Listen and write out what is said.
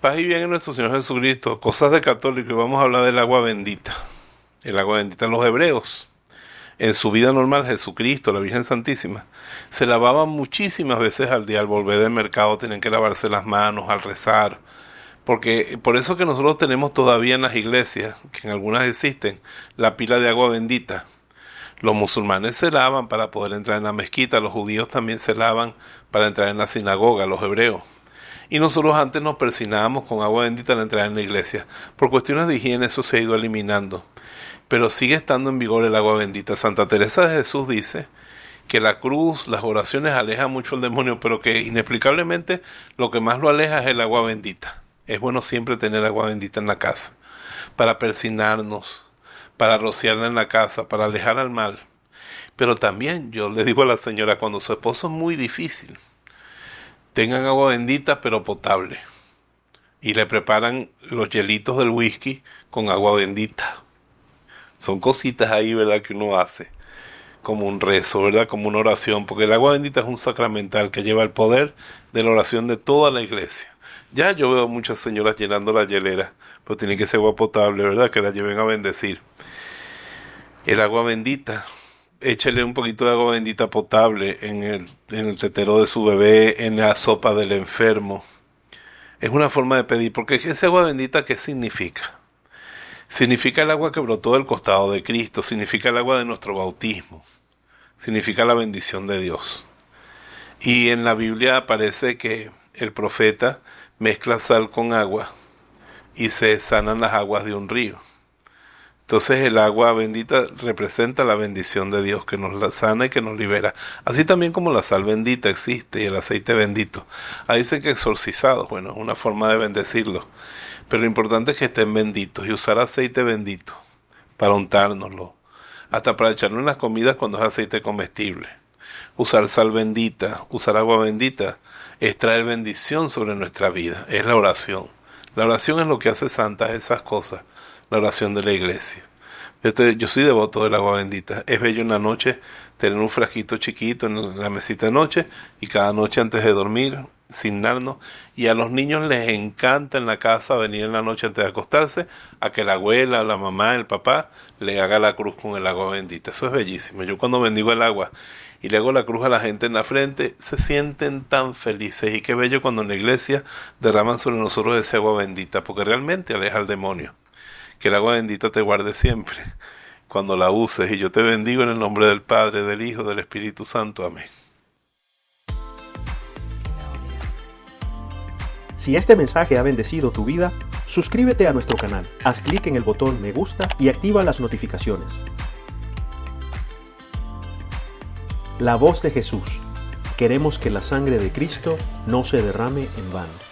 Paz y bien en nuestro Señor Jesucristo, cosas de católico y vamos a hablar del agua bendita. El agua bendita en los hebreos. En su vida normal, Jesucristo, la Virgen Santísima, se lavaban muchísimas veces al día al volver del mercado, tienen que lavarse las manos al rezar. Porque por eso que nosotros tenemos todavía en las iglesias, que en algunas existen, la pila de agua bendita. Los musulmanes se lavan para poder entrar en la mezquita, los judíos también se lavan para entrar en la sinagoga, los hebreos. Y nosotros antes nos persinábamos con agua bendita al entrar en la iglesia. Por cuestiones de higiene eso se ha ido eliminando. Pero sigue estando en vigor el agua bendita. Santa Teresa de Jesús dice que la cruz, las oraciones alejan mucho al demonio, pero que inexplicablemente lo que más lo aleja es el agua bendita. Es bueno siempre tener agua bendita en la casa, para persinarnos, para rociarla en la casa, para alejar al mal. Pero también yo le digo a la señora, cuando su esposo es muy difícil, tengan agua bendita pero potable. Y le preparan los hielitos del whisky con agua bendita. Son cositas ahí, ¿verdad? Que uno hace. Como un rezo, ¿verdad? Como una oración. Porque el agua bendita es un sacramental que lleva el poder de la oración de toda la iglesia. Ya yo veo muchas señoras llenando la hielera. Pero tiene que ser agua potable, ¿verdad? Que la lleven a bendecir. El agua bendita échele un poquito de agua bendita potable en el, en el tetero de su bebé, en la sopa del enfermo. Es una forma de pedir, porque ese agua bendita, ¿qué significa? Significa el agua que brotó del costado de Cristo, significa el agua de nuestro bautismo, significa la bendición de Dios. Y en la Biblia aparece que el profeta mezcla sal con agua y se sanan las aguas de un río. Entonces el agua bendita representa la bendición de Dios que nos sana y que nos libera. Así también como la sal bendita existe y el aceite bendito. Ahí dicen que exorcizados, bueno, es una forma de bendecirlo. Pero lo importante es que estén benditos y usar aceite bendito para untárnoslo. Hasta para echarlo en las comidas cuando es aceite comestible. Usar sal bendita, usar agua bendita, es traer bendición sobre nuestra vida. Es la oración. La oración es lo que hace santas esas cosas la oración de la iglesia. Yo, soy devoto del agua bendita. Es bello en la noche tener un frasquito chiquito en la mesita de noche y cada noche antes de dormir, signarnos. Y a los niños les encanta en la casa venir en la noche antes de acostarse a que la abuela, la mamá, el papá le haga la cruz con el agua bendita. Eso es bellísimo. Yo cuando bendigo el agua y le hago la cruz a la gente en la frente, se sienten tan felices. Y qué bello cuando en la iglesia derraman sobre nosotros ese agua bendita, porque realmente aleja al demonio que el agua bendita te guarde siempre cuando la uses y yo te bendigo en el nombre del Padre, del Hijo, del Espíritu Santo. Amén. Si este mensaje ha bendecido tu vida, suscríbete a nuestro canal, haz clic en el botón me gusta y activa las notificaciones. La voz de Jesús. Queremos que la sangre de Cristo no se derrame en vano.